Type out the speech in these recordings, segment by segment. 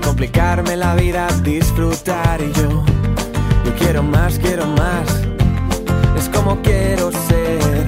complicarme la vida, disfrutar y yo, yo quiero más, quiero más, es como quiero ser,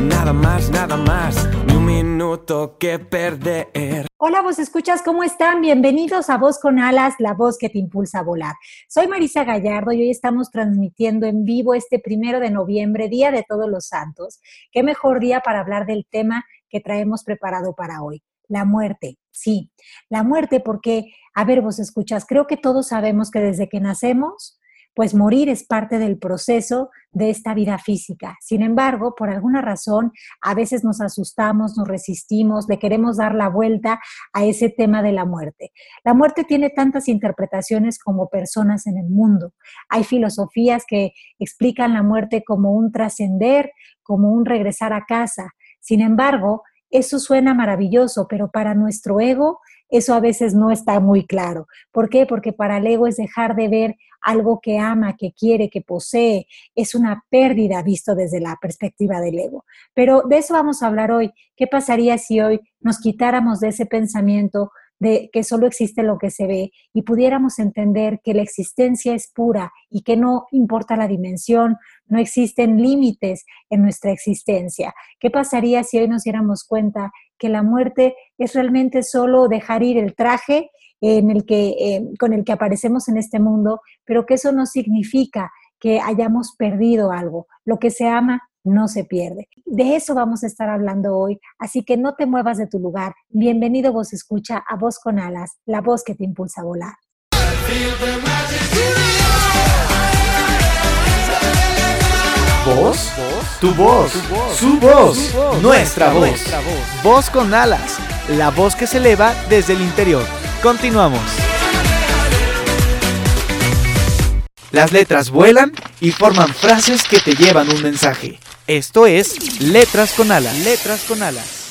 nada más, nada más, ni un minuto que perder. Hola, vos escuchas, ¿cómo están? Bienvenidos a Voz con Alas, la voz que te impulsa a volar. Soy Marisa Gallardo y hoy estamos transmitiendo en vivo este primero de noviembre, Día de Todos los Santos. Qué mejor día para hablar del tema que traemos preparado para hoy, la muerte. Sí, la muerte porque, a ver, vos escuchas, creo que todos sabemos que desde que nacemos pues morir es parte del proceso de esta vida física. Sin embargo, por alguna razón, a veces nos asustamos, nos resistimos, le queremos dar la vuelta a ese tema de la muerte. La muerte tiene tantas interpretaciones como personas en el mundo. Hay filosofías que explican la muerte como un trascender, como un regresar a casa. Sin embargo, eso suena maravilloso, pero para nuestro ego eso a veces no está muy claro. ¿Por qué? Porque para el ego es dejar de ver algo que ama, que quiere, que posee. Es una pérdida visto desde la perspectiva del ego. Pero de eso vamos a hablar hoy. ¿Qué pasaría si hoy nos quitáramos de ese pensamiento de que solo existe lo que se ve y pudiéramos entender que la existencia es pura y que no importa la dimensión, no existen límites en nuestra existencia. ¿Qué pasaría si hoy nos diéramos cuenta que la muerte es realmente solo dejar ir el traje en el que, eh, con el que aparecemos en este mundo, pero que eso no significa que hayamos perdido algo. Lo que se ama no se pierde. De eso vamos a estar hablando hoy, así que no te muevas de tu lugar. Bienvenido vos escucha a Voz con Alas, la voz que te impulsa a volar. ¿Voz? Tu voz, su voz, nuestra voz. Voz con alas, la voz que se eleva desde el interior. Continuamos. Las letras vuelan y forman frases que te llevan un mensaje. Esto es Letras con Alas. Letras con Alas.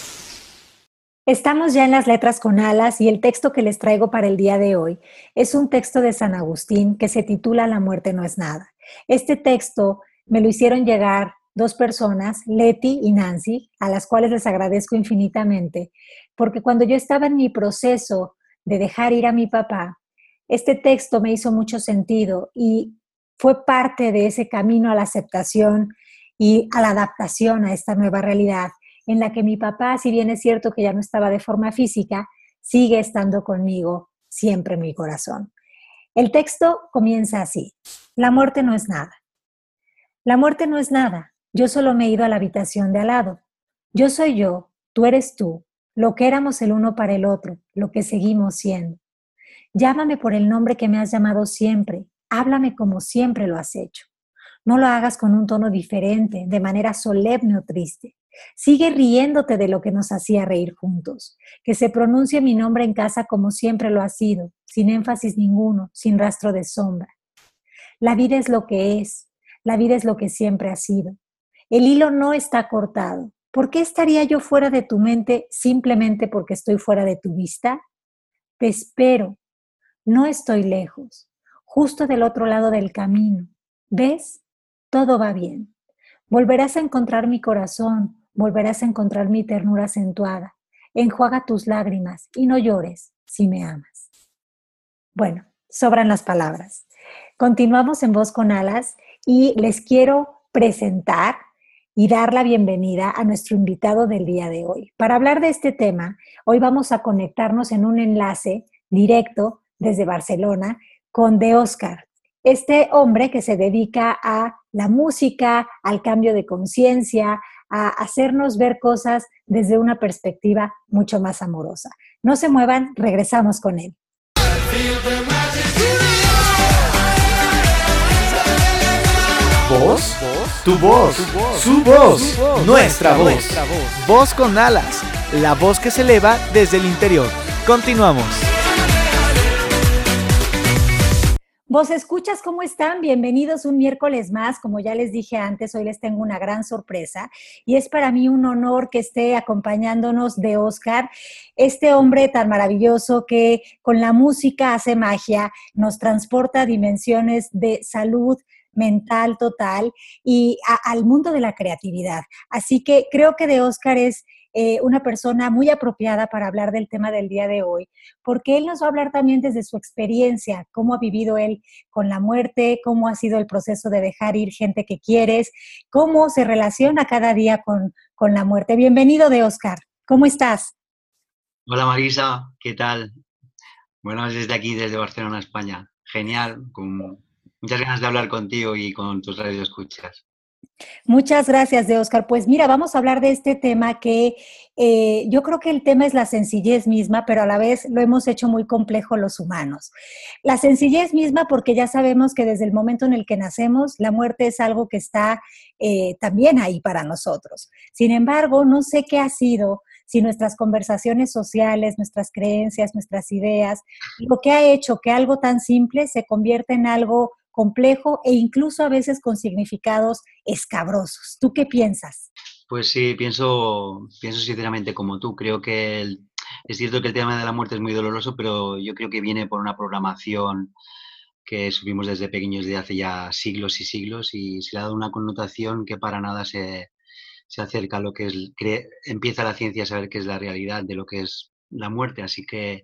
Estamos ya en las letras con alas y el texto que les traigo para el día de hoy es un texto de San Agustín que se titula La muerte no es nada. Este texto me lo hicieron llegar dos personas, Leti y Nancy, a las cuales les agradezco infinitamente, porque cuando yo estaba en mi proceso de dejar ir a mi papá, este texto me hizo mucho sentido y fue parte de ese camino a la aceptación y a la adaptación a esta nueva realidad en la que mi papá, si bien es cierto que ya no estaba de forma física, sigue estando conmigo siempre en mi corazón. El texto comienza así. La muerte no es nada. La muerte no es nada. Yo solo me he ido a la habitación de al lado. Yo soy yo, tú eres tú, lo que éramos el uno para el otro, lo que seguimos siendo. Llámame por el nombre que me has llamado siempre. Háblame como siempre lo has hecho. No lo hagas con un tono diferente, de manera solemne o triste. Sigue riéndote de lo que nos hacía reír juntos. Que se pronuncie mi nombre en casa como siempre lo ha sido, sin énfasis ninguno, sin rastro de sombra. La vida es lo que es, la vida es lo que siempre ha sido. El hilo no está cortado. ¿Por qué estaría yo fuera de tu mente simplemente porque estoy fuera de tu vista? Te espero. No estoy lejos, justo del otro lado del camino. ¿Ves? todo va bien. Volverás a encontrar mi corazón, volverás a encontrar mi ternura acentuada. Enjuaga tus lágrimas y no llores si me amas. Bueno, sobran las palabras. Continuamos en Voz con Alas y les quiero presentar y dar la bienvenida a nuestro invitado del día de hoy. Para hablar de este tema, hoy vamos a conectarnos en un enlace directo desde Barcelona con De Oscar. Este hombre que se dedica a la música, al cambio de conciencia, a hacernos ver cosas desde una perspectiva mucho más amorosa. No se muevan, regresamos con él. ¿Voz? Tu voz, su voz, nuestra voz. Voz con alas, la voz que se eleva desde el interior. Continuamos. Vos escuchas, ¿cómo están? Bienvenidos un miércoles más. Como ya les dije antes, hoy les tengo una gran sorpresa y es para mí un honor que esté acompañándonos de Oscar, este hombre tan maravilloso que con la música hace magia, nos transporta a dimensiones de salud, mental total y al mundo de la creatividad. Así que creo que de Oscar es eh, una persona muy apropiada para hablar del tema del día de hoy, porque él nos va a hablar también desde su experiencia, cómo ha vivido él con la muerte, cómo ha sido el proceso de dejar ir gente que quieres, cómo se relaciona cada día con, con la muerte. Bienvenido de Oscar, ¿cómo estás? Hola Marisa, ¿qué tal? Bueno, desde aquí, desde Barcelona, España. Genial, con muchas ganas de hablar contigo y con tus escuchas. Muchas gracias, de Oscar. Pues mira, vamos a hablar de este tema que eh, yo creo que el tema es la sencillez misma, pero a la vez lo hemos hecho muy complejo los humanos. La sencillez misma porque ya sabemos que desde el momento en el que nacemos, la muerte es algo que está eh, también ahí para nosotros. Sin embargo, no sé qué ha sido si nuestras conversaciones sociales, nuestras creencias, nuestras ideas, lo que ha hecho que algo tan simple se convierta en algo complejo e incluso a veces con significados escabrosos. ¿Tú qué piensas? Pues sí, pienso, pienso sinceramente como tú. Creo que es cierto que el tema de la muerte es muy doloroso, pero yo creo que viene por una programación que subimos desde pequeños de hace ya siglos y siglos y se le ha dado una connotación que para nada se, se acerca a lo que es, empieza la ciencia a saber qué es la realidad de lo que es la muerte. Así que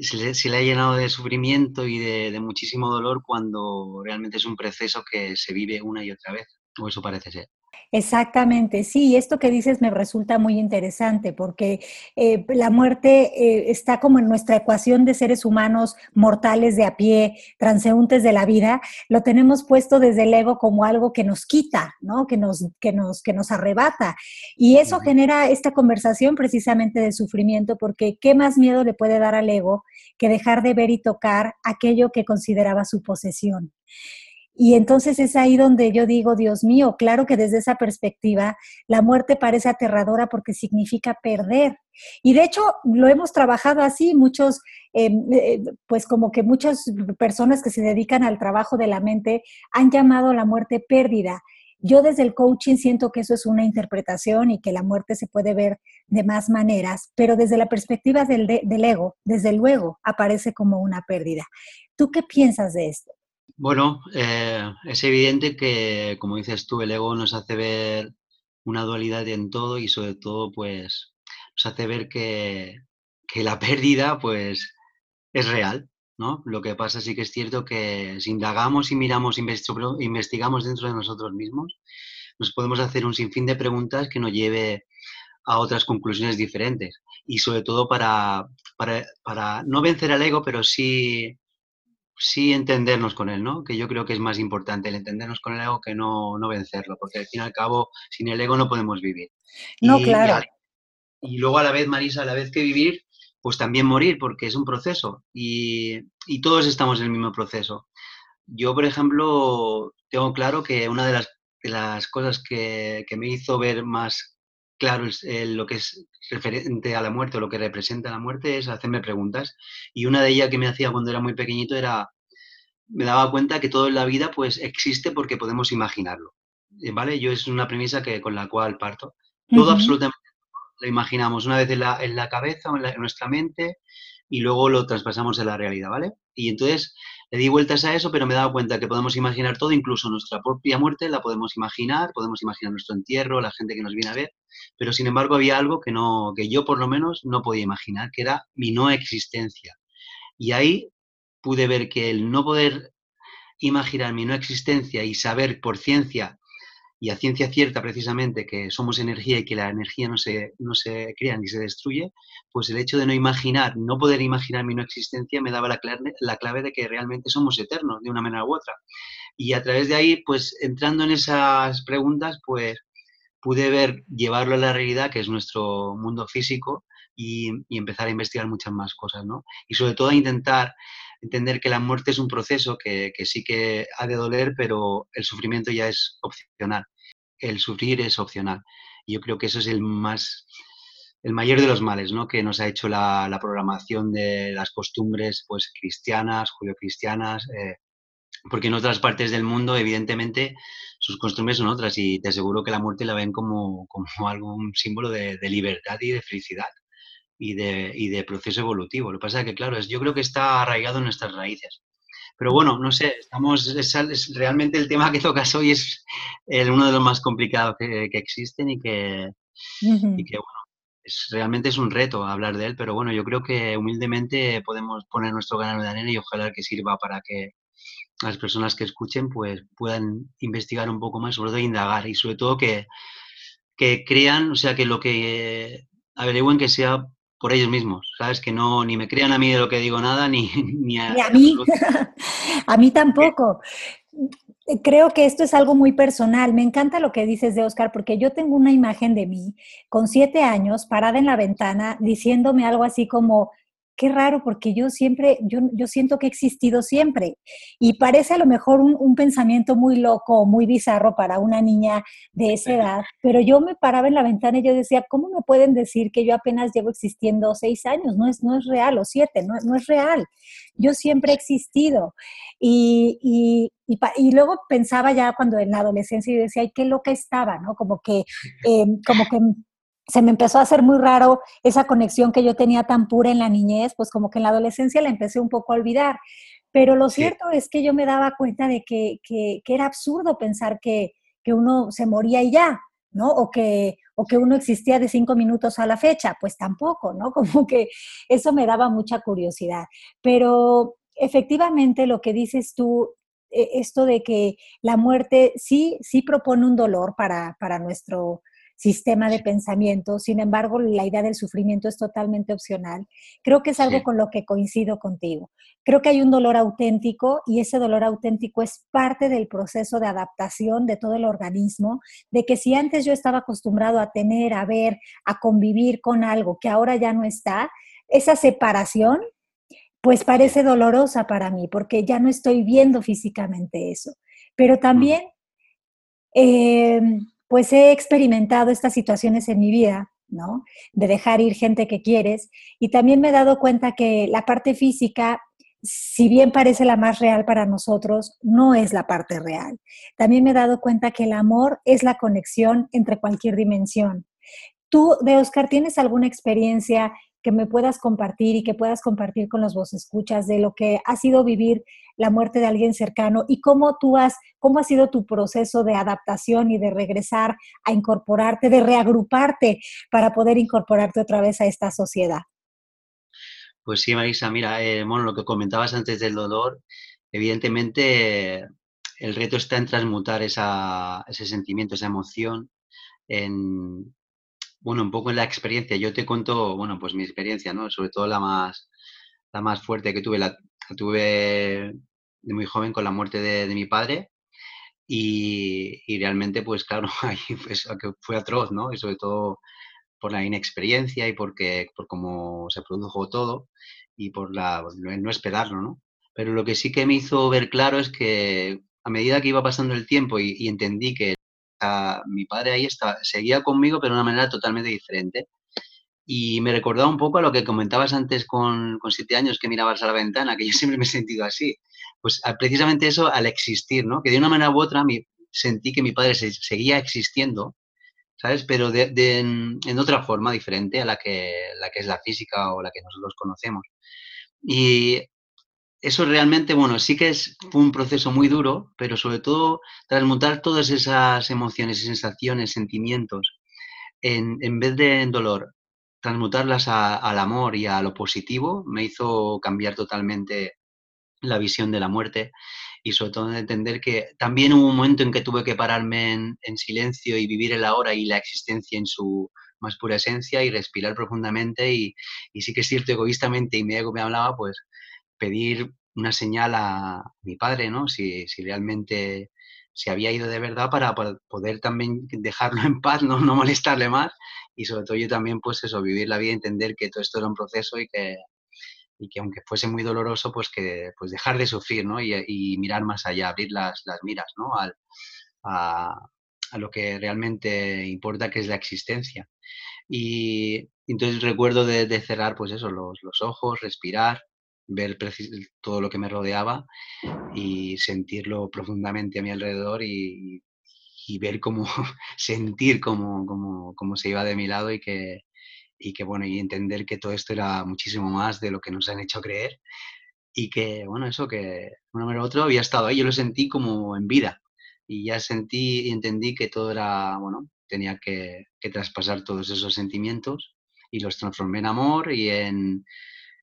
se le, ha llenado de sufrimiento y de, muchísimo dolor cuando realmente es un proceso que se vive una y otra vez, o eso parece ser. Exactamente, sí, esto que dices me resulta muy interesante porque eh, la muerte eh, está como en nuestra ecuación de seres humanos mortales de a pie, transeúntes de la vida, lo tenemos puesto desde el ego como algo que nos quita, ¿no? que, nos, que, nos, que nos arrebata. Y eso genera esta conversación precisamente de sufrimiento porque ¿qué más miedo le puede dar al ego que dejar de ver y tocar aquello que consideraba su posesión? Y entonces es ahí donde yo digo, Dios mío, claro que desde esa perspectiva la muerte parece aterradora porque significa perder. Y de hecho lo hemos trabajado así, muchos, em, eh, pues como que muchas personas que se dedican al trabajo de la mente han llamado la muerte pérdida. Yo desde el coaching siento que eso es una interpretación y que la muerte se puede ver de más maneras, pero desde la perspectiva del, del ego, desde luego, aparece como una pérdida. ¿Tú qué piensas de esto? Bueno, eh, es evidente que, como dices tú, el ego nos hace ver una dualidad en todo y sobre todo, pues, nos hace ver que, la pérdida, pues, es real, ¿no? Lo que pasa sí que es cierto que si indagamos y miramos, investigamos dentro de nosotros mismos, nos podemos hacer un sinfín de preguntas que nos lleve a otras conclusiones diferentes. Y sobre todo para, para, para no vencer al ego, pero sí sí entendernos con él, ¿no? Que yo creo que es más importante el entendernos con el ego que no, no vencerlo, porque al fin y al cabo, sin el ego no podemos vivir. No, claro. Y, luego a la vez, Marisa, a la vez que vivir, pues también morir, porque es un proceso y, y todos estamos en el mismo proceso. Yo, por ejemplo, tengo claro que una de las, de las cosas que, que, me hizo ver más claro lo que es referente a la muerte o lo que representa la muerte es hacerme preguntas. Y una de ellas que me hacía cuando era muy pequeñito era, me daba cuenta que todo en la vida pues existe porque podemos imaginarlo. Eh, ¿Vale? Yo es una premisa que, con la cual parto. Todo absolutamente lo imaginamos una vez en la, en la cabeza o en, en, nuestra mente y luego lo traspasamos en la realidad, ¿vale? Y entonces le di vueltas a eso, pero me he dado cuenta que podemos imaginar todo, incluso nuestra propia muerte la podemos imaginar, podemos imaginar nuestro entierro, la gente que nos viene a ver, pero sin embargo había algo que, no, que yo por lo menos no podía imaginar, que era mi no existencia. Y ahí pude ver que el no poder imaginar mi no existencia y saber por ciencia y a ciencia cierta precisamente que somos energía y que la energía no se, no se crea ni se destruye, pues el hecho de no imaginar, no poder imaginar mi no existencia me daba la clave, la clave de que realmente somos eternos de una manera u otra. Y a través de ahí, pues entrando en esas preguntas, pues pude ver, llevarlo a la realidad, que es nuestro mundo físico, y, y empezar a investigar muchas más cosas, ¿no? Y sobre todo a intentar entender que la muerte es un proceso que, sí que ha de doler, pero el sufrimiento ya es opcional. El sufrir es opcional. Y yo creo que eso es el más, el mayor de los males, ¿no? Que nos ha hecho la, programación de las costumbres, pues, cristianas, judio-cristianas, eh, porque en otras partes del mundo, evidentemente, sus costumbres son otras y te aseguro que la muerte la ven como, como algo, un símbolo de, libertad y de felicidad y de, y de, proceso evolutivo. Lo que pasa es que, claro, es, yo creo que está arraigado en nuestras raíces. Pero bueno, no sé, estamos, es, realmente el tema que tocas hoy es uno de los más complicados que, existen y que, y que, bueno, es, realmente es un reto hablar de él, pero bueno, yo creo que humildemente podemos poner nuestro canal de arena y ojalá que sirva para que las personas que escuchen pues puedan investigar un poco más, sobre todo indagar y sobre todo que, que crean, o sea, que lo que averigüen que sea por ellos mismos, ¿sabes? Que no ni me crean a mí de lo que digo nada, ni, ni a, a mí. a mí tampoco. Creo que esto es algo muy personal. Me encanta lo que dices de Oscar, porque yo tengo una imagen de mí con siete años parada en la ventana diciéndome algo así como, qué raro, porque yo siempre, yo, yo siento que he existido siempre. Y parece a lo mejor un, pensamiento muy loco muy bizarro para una niña de esa edad, pero yo me paraba en la ventana y yo decía, ¿cómo me pueden decir que yo apenas llevo existiendo seis años? No es, no es real, o siete, no, no es real. Yo siempre he existido. Y, y, y, luego pensaba ya cuando en la adolescencia y decía, ay, qué loca estaba, ¿no? Como que, em, como que se me empezó a hacer muy raro esa conexión que yo tenía tan pura en la niñez, pues como que en la adolescencia la empecé un poco a olvidar. Pero lo cierto es que yo me daba cuenta de que, era absurdo pensar que, uno se moría y ya, ¿no? O que, o que uno existía de cinco minutos a la fecha, pues tampoco, ¿no? Como que eso me daba mucha curiosidad. Pero efectivamente lo que dices tú, e, esto de que la muerte sí, sí propone un dolor para, para nuestro sistema de pensamiento. Sin embargo, la idea del sufrimiento es totalmente opcional. Creo que es algo con lo que coincido contigo. Creo que hay un dolor auténtico y ese dolor auténtico es parte del proceso de adaptación de todo el organismo, de que si antes yo estaba acostumbrado a tener, a ver, a convivir con algo que ahora ya no está, esa separación pues parece dolorosa para mí porque ya no estoy viendo físicamente eso. Pero también eh, pues he experimentado estas situaciones en mi vida, ¿no? De dejar ir gente que quieres y también me he dado cuenta que la parte física, si bien parece la más real para nosotros, no es la parte real. También me he dado cuenta que el amor es la conexión entre cualquier dimensión. Tú, de Oscar, ¿tienes alguna experiencia que me puedas compartir y que puedas compartir con los vos escuchas de lo que ha sido vivir la muerte de alguien cercano y cómo tú has, cómo ha sido tu proceso de adaptación y de regresar a incorporarte, de reagruparte para poder incorporarte otra vez a esta sociedad. Pues sí, Marisa, mira, eh, bueno, lo que comentabas antes del dolor, evidentemente el reto está en transmutar ese sentimiento, esa emoción en, bueno, un poco en la experiencia. Yo te cuento, bueno, pues mi experiencia, ¿no? Sobre todo la más, la más fuerte que tuve, la, tuve de muy joven con la muerte de, mi padre. Y, realmente, pues claro, ahí fue atroz, ¿no? Y sobre todo por la inexperiencia y porque, por cómo se produjo todo y por la, no esperarlo, ¿no? Pero lo que sí que me hizo ver claro es que a medida que iba pasando el tiempo y entendí que mi padre ahí estaba, seguía conmigo, pero de una manera totalmente diferente. Y me recordaba un poco a lo que comentabas antes con, con siete años, que mirabas a la ventana, que yo siempre me he sentido así. Pues precisamente eso al existir, ¿no? Que de una manera u otra sentí que mi padre seguía existiendo, ¿sabes? Pero de, en, otra forma diferente a la que, la que es la física o la que nosotros conocemos. Y eso realmente, bueno, sí que es, fue un proceso muy duro, pero sobre todo transmutar todas esas emociones, sensaciones, sentimientos, en, en vez de en dolor, transmutarlas al amor y a lo positivo, me hizo cambiar totalmente la visión de la muerte y sobre todo entender que también hubo un momento en que tuve que pararme en, en silencio y vivir el ahora y la existencia en su más pura esencia y respirar profundamente y, y sí que es cierto egoístamente y mi ego me hablaba, pues pedir una señal a mi padre, ¿no? Si, si realmente se había ido de verdad para, poder también dejarlo en paz, ¿no? no molestarle más y sobre todo yo también pues eso, vivir la vida, entender que todo esto era un proceso y que, y que aunque fuese muy doloroso, pues que pues dejar de sufrir, ¿no? Y, mirar más allá, abrir las, las miras, ¿no? Al, a, lo que realmente importa, que es la existencia. Y entonces recuerdo de, de cerrar, pues eso, los, los ojos, respirar, ver todo lo que me rodeaba y sentirlo profundamente a mi alrededor y, ver cómo, sentir cómo, cómo, se iba de mi lado y que, y que, bueno, y entender que todo esto era muchísimo más de lo que nos han hecho creer y que, bueno, eso que de una manera u otra había estado ahí, yo lo sentí como en vida y ya sentí y entendí que todo era, bueno, tenía que, que traspasar todos esos sentimientos y los transformé en amor y en,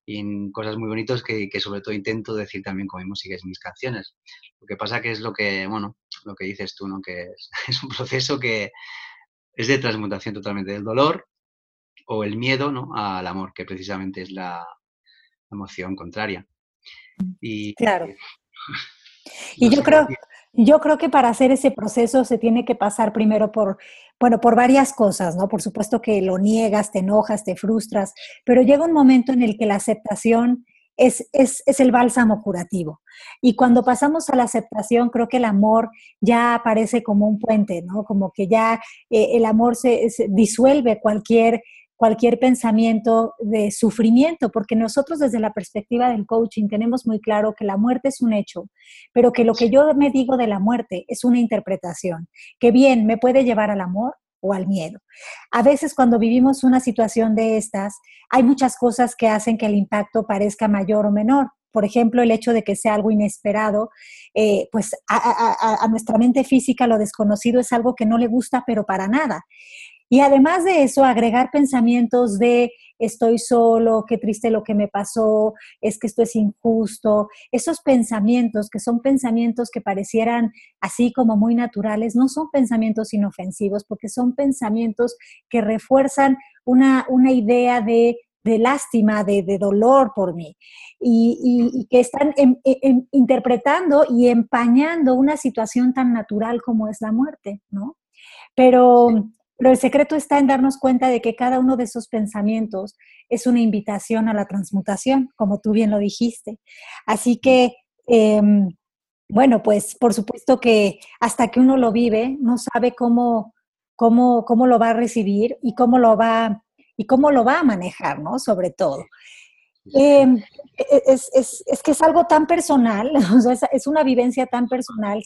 en cosas muy bonitas que, que, sobre todo intento decir también con mi música y mis canciones. Lo que pasa que es lo que, bueno, lo que dices tú, ¿no? Que es, es un proceso que es de transmutación totalmente del dolor o el miedo, ¿no? Al amor, que precisamente es la, emoción contraria. Y, claro. Y yo creo, yo creo que para hacer ese proceso se tiene que pasar primero por, bueno, por varias cosas, ¿no? Por supuesto que lo niegas, te enojas, te frustras, pero llega un momento en el que la aceptación es, es, es, el bálsamo curativo. Y cuando pasamos a la aceptación, creo que el amor ya aparece como un puente, ¿no? Como que ya eh, el amor se, se, disuelve cualquier cualquier pensamiento de sufrimiento, porque nosotros desde la perspectiva del coaching tenemos muy claro que la muerte es un hecho, pero que lo que yo me digo de la muerte es una interpretación, que bien me puede llevar al amor o al miedo. A veces cuando vivimos una situación de estas, hay muchas cosas que hacen que el impacto parezca mayor o menor. Por ejemplo, el hecho de que sea algo inesperado, eh, pues a, a nuestra mente física lo desconocido es algo que no le gusta, pero para nada. Y además de eso, agregar pensamientos de estoy solo, qué triste lo que me pasó, es que esto es injusto. Esos pensamientos, que son pensamientos que parecieran así como muy naturales, no son pensamientos inofensivos, porque son pensamientos que refuerzan una, una idea de, de lástima, de, de, dolor por mí, y, que están em, em, interpretando y empañando una situación tan natural como es la muerte, ¿no? Pero... Pero el secreto está en darnos cuenta de que cada uno de esos pensamientos es una invitación a la transmutación, como tú bien lo dijiste. Así que, em, bueno, pues por supuesto que hasta que uno lo vive, no sabe cómo, cómo, cómo lo va a recibir y cómo lo va, y cómo lo va a manejar, ¿no? Sobre todo. Em, e, es, es, es, que es algo tan personal, o sea, es una vivencia tan personal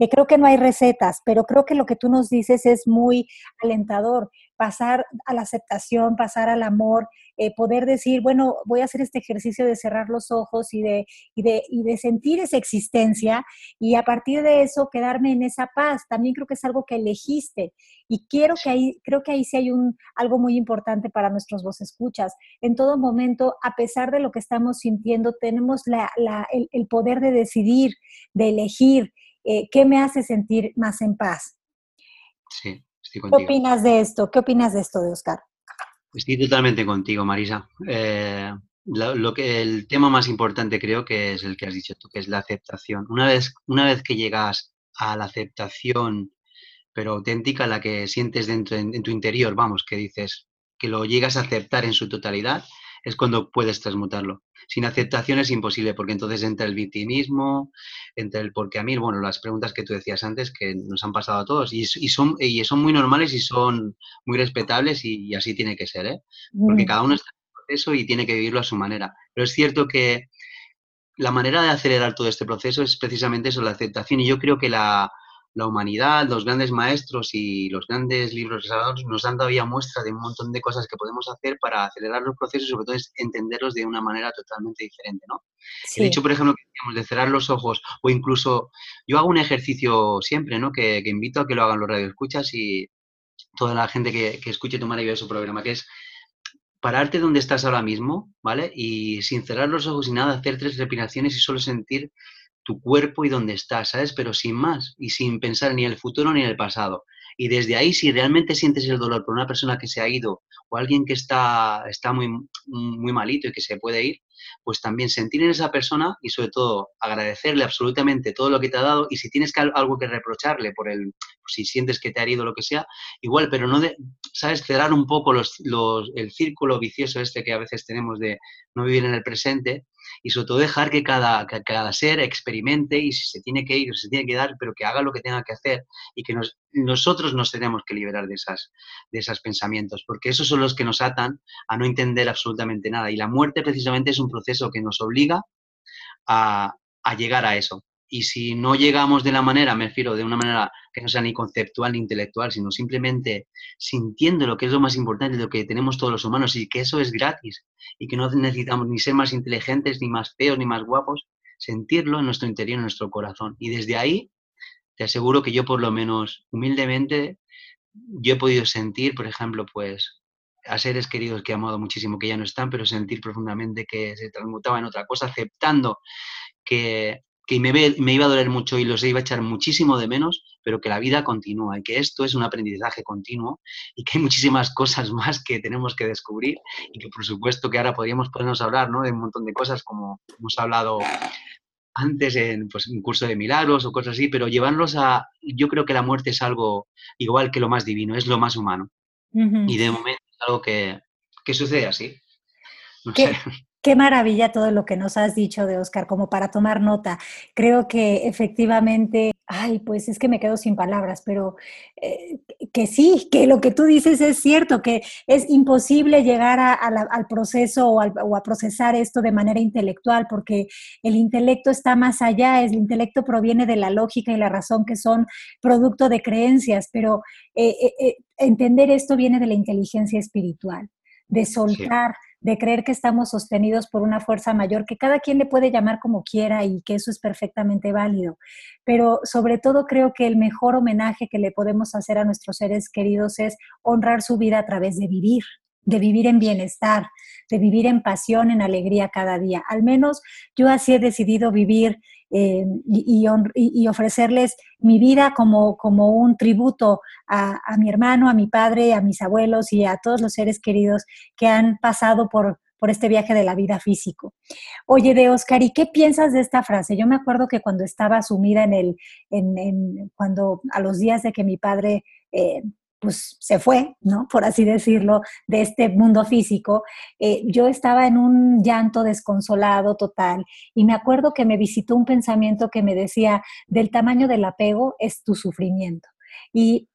que creo que no hay recetas, pero creo que lo que tú nos dices es muy alentador, pasar a la aceptación, pasar al amor, eh, poder decir, bueno, voy a hacer este ejercicio de cerrar los ojos y de, y, de, y de sentir esa existencia y a partir de eso quedarme en esa paz. También creo que es algo que elegiste y quiero que ahí, creo que ahí sí hay un, algo muy importante para nuestros voz escuchas. En todo momento, a pesar de lo que estamos sintiendo, tenemos la, la, el, el poder de decidir, de elegir, eh, ¿qué me hace sentir más en paz? Sí, estoy contigo. ¿Qué opinas de esto? ¿Qué opinas de esto de Oscar? Estoy totalmente contigo, Marisa. Eh, lo, que, el tema más importante creo que es el que has dicho tú, que es la aceptación. Una vez, una vez que llegas a la aceptación, pero auténtica, la que sientes dentro en tu interior, vamos, que dices, que lo llegas a aceptar en su totalidad, es cuando puedes transmutarlo. Sin aceptación es imposible, porque entonces entra el victimismo, entra el porque a mí, bueno, las preguntas que tú decías antes que nos han pasado a todos y, son, y son muy normales y son muy respetables y, así tiene que ser, ¿eh? Porque mm. cada uno está en un proceso y tiene que vivirlo a su manera. Pero es cierto que la manera de acelerar todo este proceso es precisamente eso, la aceptación. Y yo creo que la, la humanidad, los grandes maestros y los grandes libros sagrados nos dan todavía muestra de un montón de cosas que podemos hacer para acelerar los procesos y sobre todo es entenderlos de una manera totalmente diferente, ¿no? El hecho, por ejemplo, que decíamos de cerrar los ojos o incluso yo hago un ejercicio siempre, ¿no? Que, invito a que lo hagan los radioescuchas y toda la gente que, que escuche tu maravilloso programa, que es pararte donde estás ahora mismo, ¿vale? Y sin cerrar los ojos y nada, hacer tres respiraciones y solo sentir tu cuerpo y dónde estás, ¿sabes? Pero sin más y sin pensar ni en el futuro ni en el pasado. Y desde ahí, si realmente sientes el dolor por una persona que se ha ido o alguien que está, está muy, muy malito y que se puede ir, pues también sentir en esa persona y sobre todo agradecerle absolutamente todo lo que te ha dado y si tienes algo que reprocharle por el, si sientes que te ha herido lo que sea, igual, pero no de, sabes, cerrar un poco los, los, el círculo vicioso este que a veces tenemos de no vivir en el presente y sobre todo dejar que cada, ser experimente y si se tiene que ir, se tiene que dar, pero que haga lo que tenga que hacer y que nosotros nos tenemos que liberar de, esas, de esos pensamientos, porque esos son los que nos atan a no entender absolutamente nada. Y la muerte precisamente es un proceso que nos obliga a, a llegar a eso. Y si no llegamos de la manera, me refiero de una manera que no sea ni conceptual ni intelectual, sino simplemente sintiendo lo que es lo más importante, lo que tenemos todos los humanos y que eso es gratis y que no necesitamos ni ser más inteligentes, ni más feos, ni más guapos, sentirlo en nuestro interior, en nuestro corazón. Y desde ahí, te aseguro que yo por lo menos humildemente, yo he podido sentir, por ejemplo, pues a seres queridos que he amado muchísimo, que ya no están, pero sentir profundamente que se transmutaba en otra cosa, aceptando que que me, me, iba a doler mucho y los iba a echar muchísimo de menos, pero que la vida continúa y que esto es un aprendizaje continuo y que hay muchísimas cosas más que tenemos que descubrir y que por supuesto que ahora podríamos ponernos a hablar ¿no? de un montón de cosas como hemos hablado antes en pues, un curso de milagros o cosas así, pero llevarlos a, yo creo que la muerte es algo igual que lo más divino, es lo más humano. Y de momento algo que, que sucede así. No sé. Qué maravilla todo lo que nos has dicho de Oscar, como para tomar nota. Creo que efectivamente, ay, pues es que me quedo sin palabras, pero eh, que sí, que lo que tú dices es cierto, que es imposible llegar al proceso o, o, a procesar esto de manera intelectual, porque el intelecto está más allá, el intelecto proviene de la lógica y la razón que son producto de creencias, pero eh, eh, entender esto viene de la inteligencia espiritual, de soltar. Sí de creer que estamos sostenidos por una fuerza mayor, que cada quien le puede llamar como quiera y que eso es perfectamente válido. Pero sobre todo creo que el mejor homenaje que le podemos hacer a nuestros seres queridos es honrar su vida a través de vivir, de vivir en bienestar, de vivir en pasión, en alegría cada día. Al menos yo así he decidido vivir eh, y, ofrecerles mi vida como, como un tributo a, mi hermano, a mi padre, a mis abuelos y a todos los seres queridos que han pasado por, por este viaje de la vida físico. Oye, de Oscar, ¿y qué piensas de esta frase? Yo me acuerdo que cuando estaba sumida en el, en, cuando a los días de que mi padre eh, pues se fue, ¿no? Por así decirlo, de este mundo físico, eh, yo estaba en un llanto desconsolado total y me acuerdo que me visitó un pensamiento que me decía, del tamaño del apego es tu sufrimiento. Y,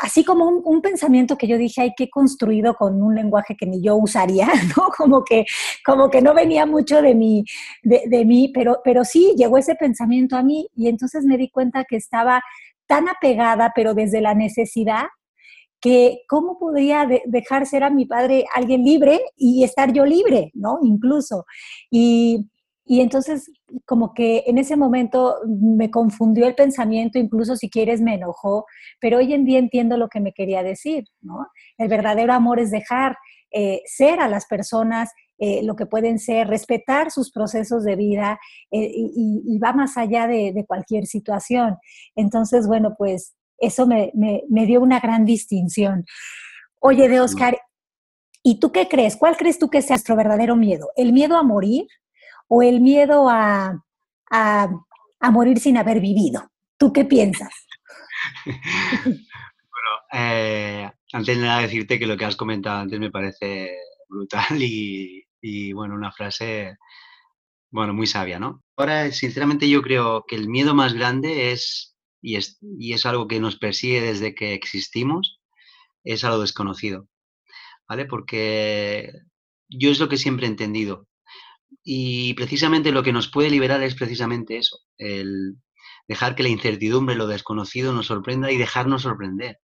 así como un, pensamiento que yo dije, hay que construido con un lenguaje que ni yo usaría, ¿no? Como que, como que no venía mucho de mí, de, mí pero, pero sí llegó ese pensamiento a mí y entonces me di cuenta que estaba tan apegada, pero desde la necesidad, que cómo podría dejar ser a mi padre alguien libre y estar yo libre, ¿no? Incluso. Y, y entonces, como que en ese momento me confundió el pensamiento, incluso si quieres me enojó, pero hoy en día entiendo lo que me quería decir, ¿no? El verdadero amor es dejar eh, ser a las personas eh, lo que pueden ser, respetar sus procesos de vida eh, y, va más allá de, cualquier situación. Entonces, bueno, pues eso me, dio una gran distinción. Oye, de Oscar, ¿y tú qué crees? ¿Cuál crees tú que sea nuestro verdadero miedo? ¿El miedo a morir o el miedo a, morir sin haber vivido? ¿Tú qué piensas? eh, antes de nada decirte que lo que has comentado antes me parece brutal y, bueno, una frase, bueno, muy sabia, ¿no? Ahora, sinceramente, yo creo que el miedo más grande es, y es, y es algo que nos persigue desde que existimos, es a lo desconocido, ¿vale? Porque yo es lo que siempre he entendido. Y precisamente lo que nos puede liberar es precisamente eso, el dejar que la incertidumbre, lo desconocido nos sorprenda y dejarnos sorprender.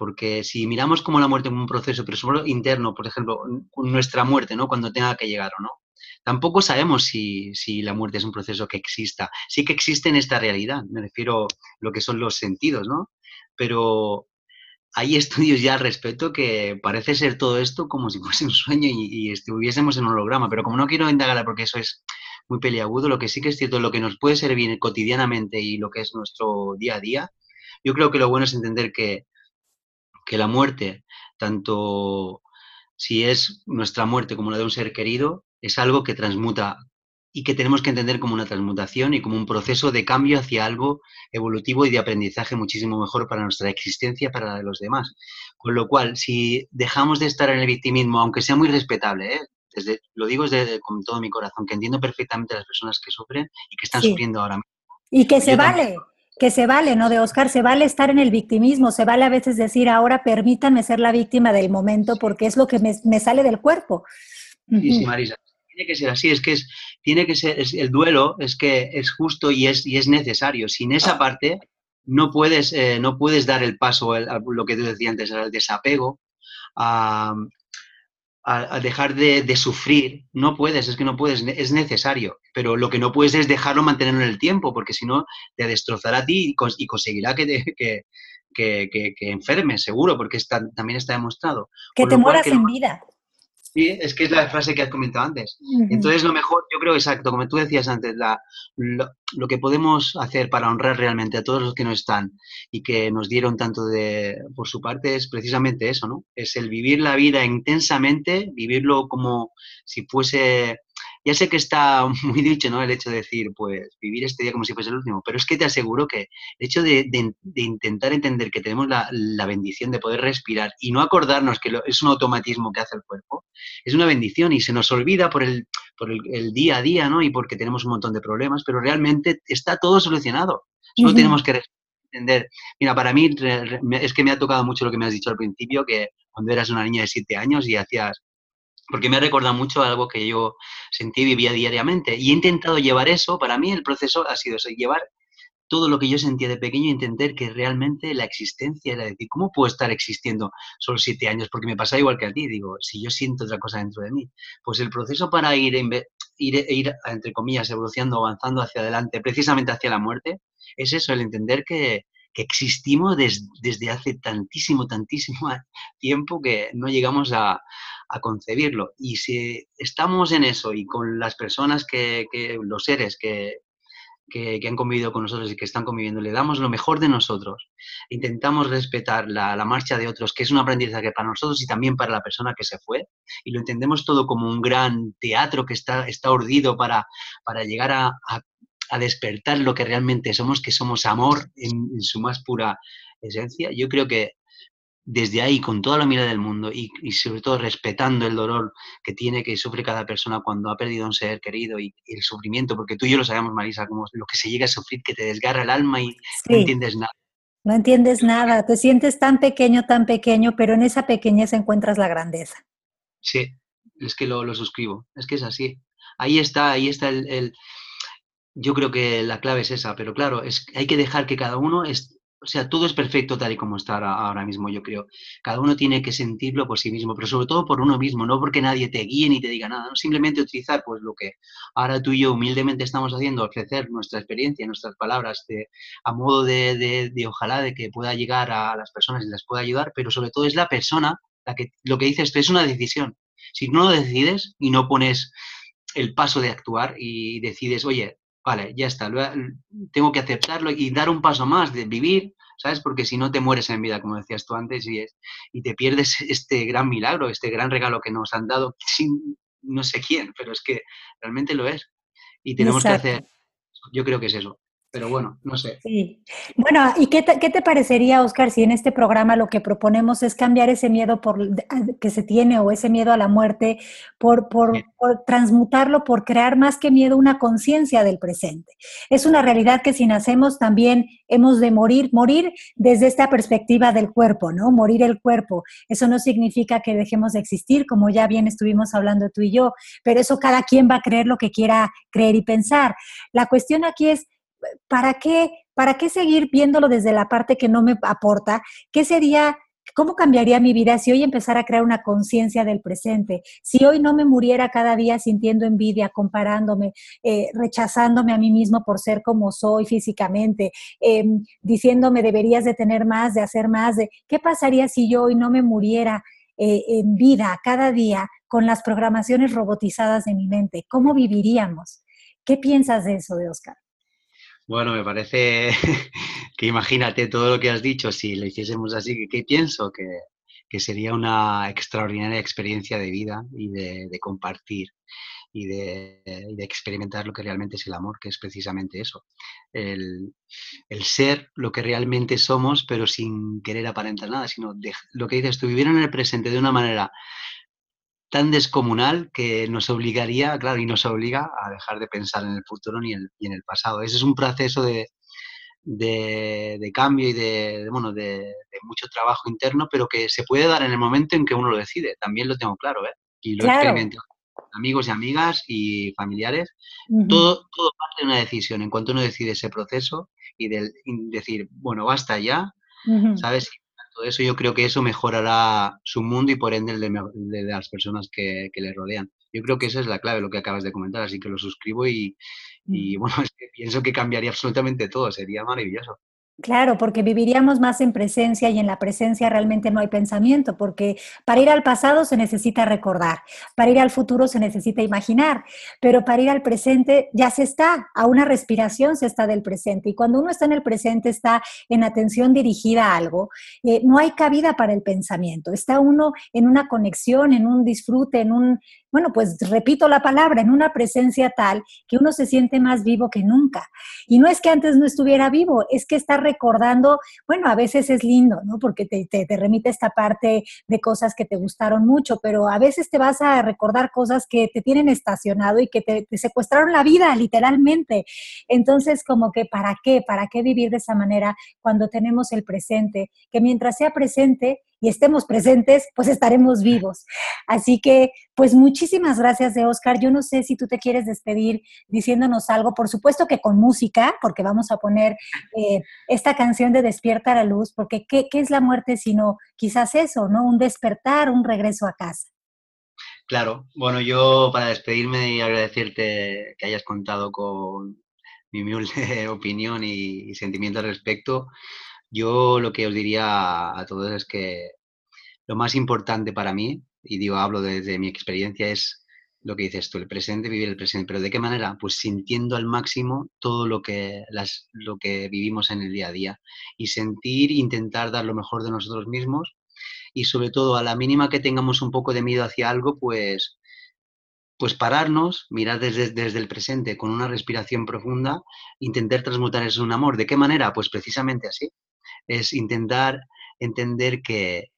Porque si miramos como la muerte como un proceso, pero solo interno, por ejemplo, nuestra muerte, ¿no? Cuando tenga que llegar o no. Tampoco sabemos si, la muerte es un proceso que exista. Sí que existe en esta realidad, me refiero a lo que son los sentidos, ¿no? Pero hay estudios ya al respecto que parece ser todo esto como si fuese un sueño y, estuviésemos en un holograma, pero como no quiero indagar porque eso es muy peliagudo, lo que sí que es cierto, lo que nos puede servir cotidianamente y lo que es nuestro día a día, yo creo que lo bueno es entender que que la muerte, tanto si es nuestra muerte como la de un ser querido, es algo que transmuta y que tenemos que entender como una transmutación y como un proceso de cambio hacia algo evolutivo y de aprendizaje muchísimo mejor para nuestra existencia, para la de los demás. Con lo cual, si dejamos de estar en el victimismo, aunque sea muy respetable, ¿eh? Desde, lo digo desde, con todo mi corazón, que entiendo perfectamente a las personas que sufren y que están sufriendo ahora mismo. Y que se vale, que se vale, ¿no? De Oscar, se vale estar en el victimismo, se vale a veces decir, ahora permítanme ser la víctima del momento porque es lo que me, sale del cuerpo. Sí, sí, Marisa. tiene que ser así, es que es, tiene que ser, el duelo es que es justo y es, y es necesario. Sin esa parte no puedes, eh, no puedes dar el paso, a lo que te decía antes, al desapego, a, a, dejar de, sufrir. No puedes, es que no puedes, es necesario. Pero lo que no puedes es dejarlo mantenerlo en el tiempo, porque si no, te destrozará a ti y, conseguirá que, que, que, que, enfermes, seguro, porque está, también está demostrado. Que te mueras en vida. Sí, es que es la frase que has comentado antes. Entonces, lo mejor, yo creo, exacto, como tú decías antes, la, lo, que podemos hacer para honrar realmente a todos los que no están y que nos dieron tanto de, por su parte es precisamente eso, ¿no? Es el vivir la vida intensamente, vivirlo como si fuese ya sé que está muy dicho, ¿no? El hecho de decir, pues, vivir este día como si fuese el último, pero es que te aseguro que el hecho de, intentar entender que tenemos la, bendición de poder respirar y no acordarnos que es un automatismo que hace el cuerpo, es una bendición y se nos olvida por el, por el, día a día, ¿no? Y porque tenemos un montón de problemas, pero realmente está todo solucionado. Solo tenemos que entender. Mira, para mí es que me ha tocado mucho lo que me has dicho al principio, que cuando eras una niña de siete años y hacías porque me ha recordado mucho algo que yo sentí y vivía diariamente. Y he intentado llevar eso, para mí el proceso ha sido llevar todo lo que yo sentía de pequeño y entender que realmente la existencia era decir, ¿cómo puedo estar existiendo solo siete años? Porque me pasa igual que a ti, digo, si yo siento otra cosa dentro de mí. Pues el proceso para ir, ir, entre comillas, evolucionando, avanzando hacia adelante, precisamente hacia la muerte, es eso, el entender que existimos desde hace tantísimo, tantísimo tiempo que no llegamos a, concebirlo. Y si estamos en eso y con las personas que, los seres que, que, han convivido con nosotros y que están conviviendo, le damos lo mejor de nosotros, intentamos respetar la, marcha de otros, que es un aprendizaje para nosotros y también para la persona que se fue, y lo entendemos todo como un gran teatro que está, está urdido para, para llegar a, a despertar lo que realmente somos, que somos amor en, su más pura esencia. Yo creo que desde ahí, con toda la mirada del mundo y, sobre todo respetando el dolor que tiene, que sufre cada persona cuando ha perdido a un ser querido y, el sufrimiento, porque tú y yo lo sabemos, Marisa, como lo que se llega a sufrir, que te desgarra el alma y no entiendes nada. No entiendes nada, te sientes tan pequeño, tan pequeño, pero en esa pequeñez encuentras la grandeza. Sí, es que lo, suscribo, es que es así. Ahí está, ahí está el yo creo que la clave es esa, pero claro, es, hay que dejar que cada uno, es, o sea, todo es perfecto tal y como está ahora, mismo, yo creo. Cada uno tiene que sentirlo por sí mismo, pero sobre todo por uno mismo, no porque nadie te guíe ni te diga nada, ¿no? simplemente utilizar pues lo que ahora tú y yo humildemente estamos haciendo, ofrecer nuestra experiencia, nuestras palabras, de, a modo de, de, ojalá de que pueda llegar a las personas y les pueda ayudar, pero sobre todo es la persona la que lo que dices es una decisión. Si no lo decides y no pones el paso de actuar y decides, oye, vale, ya está, tengo que aceptarlo y dar un paso más de vivir, ¿sabes? Porque si no te mueres en vida, como decías tú antes, y, es, y te pierdes este gran milagro, este gran regalo que nos han dado sin no sé quién, pero es que realmente lo es. Y tenemos que hacer, yo creo que es eso pero bueno, no sé. Sí. Bueno, ¿y qué te, parecería, Oscar, si en este programa lo que proponemos es cambiar ese miedo por, que se tiene o ese miedo a la muerte, por, por, transmutarlo, por crear más que miedo una conciencia del presente? Es una realidad que si nacemos también hemos de morir, morir desde esta perspectiva del cuerpo, ¿no? Morir el cuerpo. Eso no significa que dejemos de existir, como ya bien estuvimos hablando tú y yo, pero eso cada quien va a creer lo que quiera creer y pensar. La cuestión aquí es ¿para qué, ¿para qué seguir viéndolo desde la parte que no me aporta? ¿Qué sería, cómo cambiaría mi vida si hoy empezara a crear una conciencia del presente? Si hoy no me muriera cada día sintiendo envidia, comparándome, eh, rechazándome a mí mismo por ser como soy físicamente, em, diciéndome deberías de tener más, de hacer más, de qué pasaría si yo hoy no me muriera eh, en vida cada día con las programaciones robotizadas de mi mente? ¿Cómo viviríamos? ¿Qué piensas de eso, de Oscar? Bueno, me parece que imagínate todo lo que has dicho, si lo hiciésemos así, ¿qué pienso? Que, sería una extraordinaria experiencia de vida y de, compartir y de, experimentar lo que realmente es el amor, que es precisamente eso. El, ser lo que realmente somos, pero sin querer aparentar nada, sino lo que dices tú, vivir en el presente de una manera tan descomunal que nos obligaría, claro, y nos obliga a dejar de pensar en el futuro ni en, en el pasado. Ese es un proceso de, de, cambio y de, bueno, de, mucho trabajo interno, pero que se puede dar en el momento en que uno lo decide. También lo tengo claro, ¿eh? Y lo claro. amigos y amigas y familiares, todo, todo parte de una decisión. En cuanto uno decide ese proceso y, del, decir, bueno, basta ya, ¿sabes? Todo eso yo creo que eso mejorará su mundo y por ende el de, las personas que, le rodean. Yo creo que esa es la clave, lo que acabas de comentar, así que lo suscribo y, y bueno, pienso que cambiaría absolutamente todo, sería maravilloso. Claro, porque viviríamos más en presencia y en la presencia realmente no hay pensamiento, porque para ir al pasado se necesita recordar, para ir al futuro se necesita imaginar, pero para ir al presente ya se está, a una respiración se está del presente. Y cuando uno está en el presente, está en atención dirigida a algo, eh, no hay cabida para el pensamiento, está uno en una conexión, en un disfrute, en un, bueno, pues repito la palabra, en una presencia tal que uno se siente más vivo que nunca. Y no es que antes no estuviera vivo, es que está recordando, bueno, a veces es lindo, ¿no? Porque te, te, remite esta parte de cosas que te gustaron mucho, pero a veces te vas a recordar cosas que te tienen estacionado y que te, te secuestraron la vida, literalmente. Entonces, como que, ¿para qué? ¿Para qué vivir de esa manera cuando tenemos el presente? Que mientras sea presente, y estemos presentes, pues estaremos vivos. Así que, pues muchísimas gracias de Oscar. Yo no sé si tú te quieres despedir diciéndonos algo, por supuesto que con música, porque vamos a poner eh, esta canción de Despierta la Luz, porque ¿qué, ¿qué es la muerte sino quizás eso, ¿no? Un despertar, un regreso a casa. Claro, bueno, yo para despedirme y agradecerte que hayas contado con mi humilde opinión y, y sentimiento al respecto, yo lo que os diría a todos es que lo más importante para mí, y digo, hablo desde mi experiencia, es lo que dices tú, el presente, vivir el presente. ¿Pero de qué manera? Pues sintiendo al máximo todo lo que, lo que vivimos en el día a día y sentir, intentar dar lo mejor de nosotros mismos y sobre todo a la mínima que tengamos un poco de miedo hacia algo, pues, pues pararnos, mirar desde, desde el presente con una respiración profunda, intentar transmutar eso en un amor. ¿De qué manera? Pues precisamente así, es intentar entender que,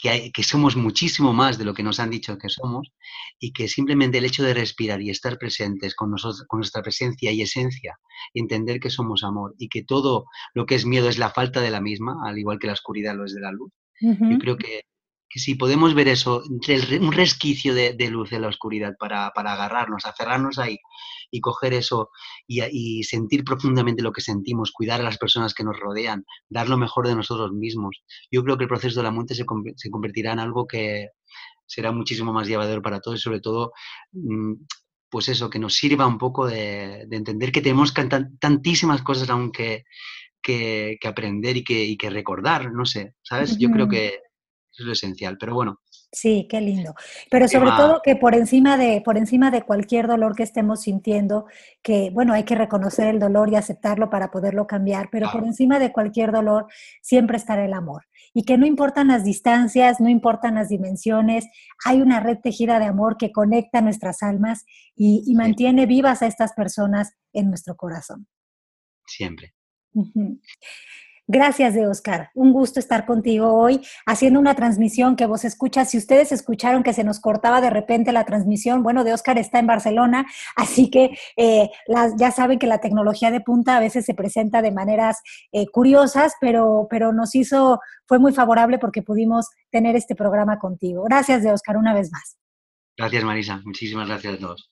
que, somos muchísimo más de lo que nos han dicho que somos y que simplemente el hecho de respirar y estar presentes con, nosotros, con nuestra presencia y esencia, entender que somos amor y que todo lo que es miedo es la falta de la misma, al igual que la oscuridad lo es de la luz. Yo creo que que si podemos ver eso, un resquicio de, luz en la oscuridad para, para, agarrarnos, aferrarnos ahí y coger eso y, sentir profundamente lo que sentimos, cuidar a las personas que nos rodean, dar lo mejor de nosotros mismos, yo creo que el proceso de la muerte se, se convertirá en algo que será muchísimo más llevador para todos y sobre todo mm, pues eso, que nos sirva un poco de, entender que tenemos tantísimas cosas aún que, que, aprender y que, y que, recordar, no sé, ¿sabes? Yo creo que es lo esencial, pero bueno. Sí, qué lindo. Pero sobre todo que por encima de por encima de cualquier dolor que estemos sintiendo, que bueno, hay que reconocer el dolor y aceptarlo para poderlo cambiar, pero por encima de cualquier dolor siempre estará el amor. Y que no importan las distancias, no importan las dimensiones, hay una red tejida de amor que conecta nuestras almas y, mantiene vivas a estas personas en nuestro corazón. Siempre. Gracias de Oscar. Un gusto estar contigo hoy haciendo una transmisión que vos escuchas. Si ustedes escucharon que se nos cortaba de repente la transmisión, bueno, de Oscar está en Barcelona, así que eh, ya saben que la tecnología de punta a veces se presenta de maneras eh, curiosas, pero, pero nos hizo, fue muy favorable porque pudimos tener este programa contigo. Gracias de Oscar una vez más. Gracias Marisa, muchísimas gracias a todos.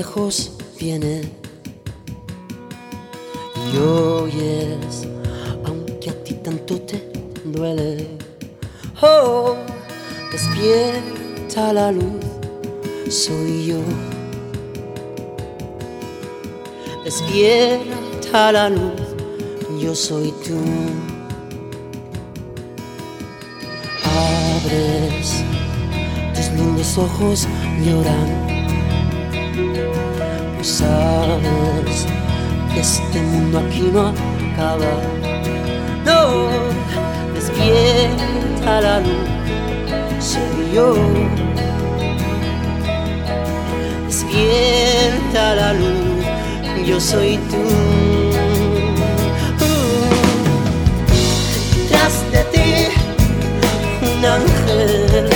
Lejos viene y oyes, aunque a ti tanto te duele. Oh, despierta la luz, soy yo. Despierta la luz, yo soy tú. Abres los ojos lloran. Pues sabes este mundo aquí no acaba. No, despierta la luz, soy yo. Despierta la luz, yo soy tú. De ti, un ángel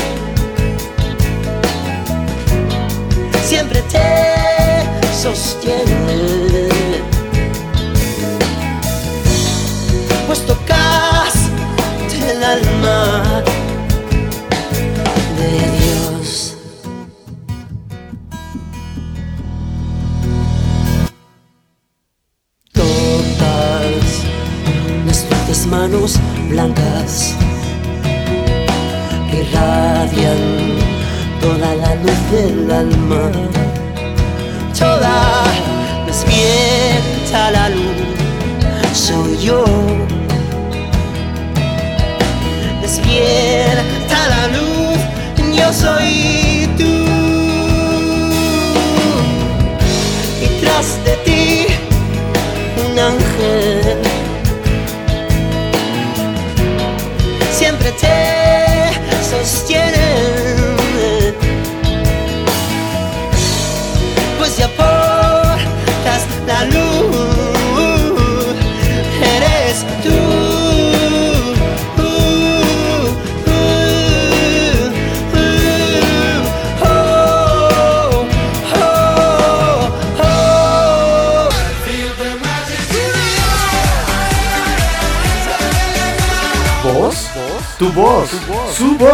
te sostiene. Pues tocas el alma de Dios. Tocas las fuertes manos blancas irradian toda la luz del alma. Despierta la luz, soy yo. Despierta la luz, yo soy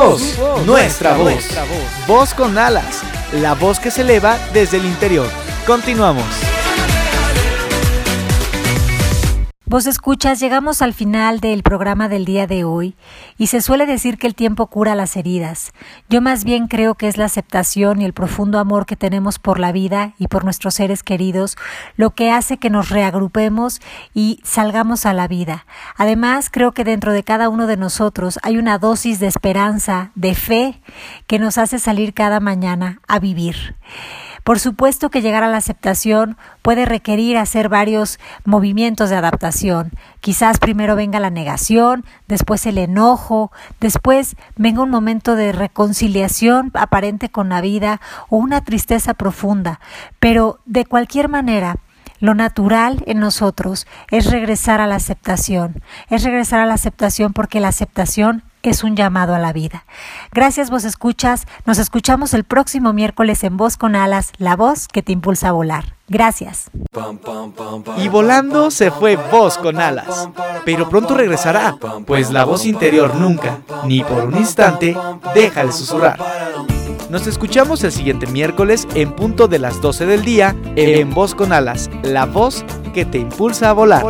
voz, nuestra voz. Voz con alas, la voz que se eleva desde el interior. Continuamos. Vos escuchas, llegamos al final del programa del día de hoy y se suele decir que el tiempo cura las heridas. Yo más bien creo que es la aceptación y el profundo amor que tenemos por la vida y por nuestros seres queridos lo que hace que nos reagrupemos y salgamos a la vida. Además, creo que dentro de cada uno de nosotros hay una dosis de esperanza, de fe, que nos hace salir cada mañana a vivir. Por supuesto que llegar a la aceptación puede requerir hacer varios movimientos de adaptación. Quizás primero venga la negación, después el enojo, después venga un momento de reconciliación aparente con la vida o una tristeza profunda. Pero de cualquier manera, lo natural en nosotros es regresar a la aceptación. Es regresar a la aceptación porque la aceptación es un llamado a la vida. Gracias vos escuchas. Nos escuchamos el próximo miércoles en Voz con Alas, la voz que te impulsa a volar. Gracias. Y volando se fue voz con alas. Pero pronto regresará, pues la voz interior nunca, ni por un instante, deja de susurrar. Nos escuchamos el siguiente miércoles en punto de las 12 del día en Voz con Alas, la voz que te impulsa a volar.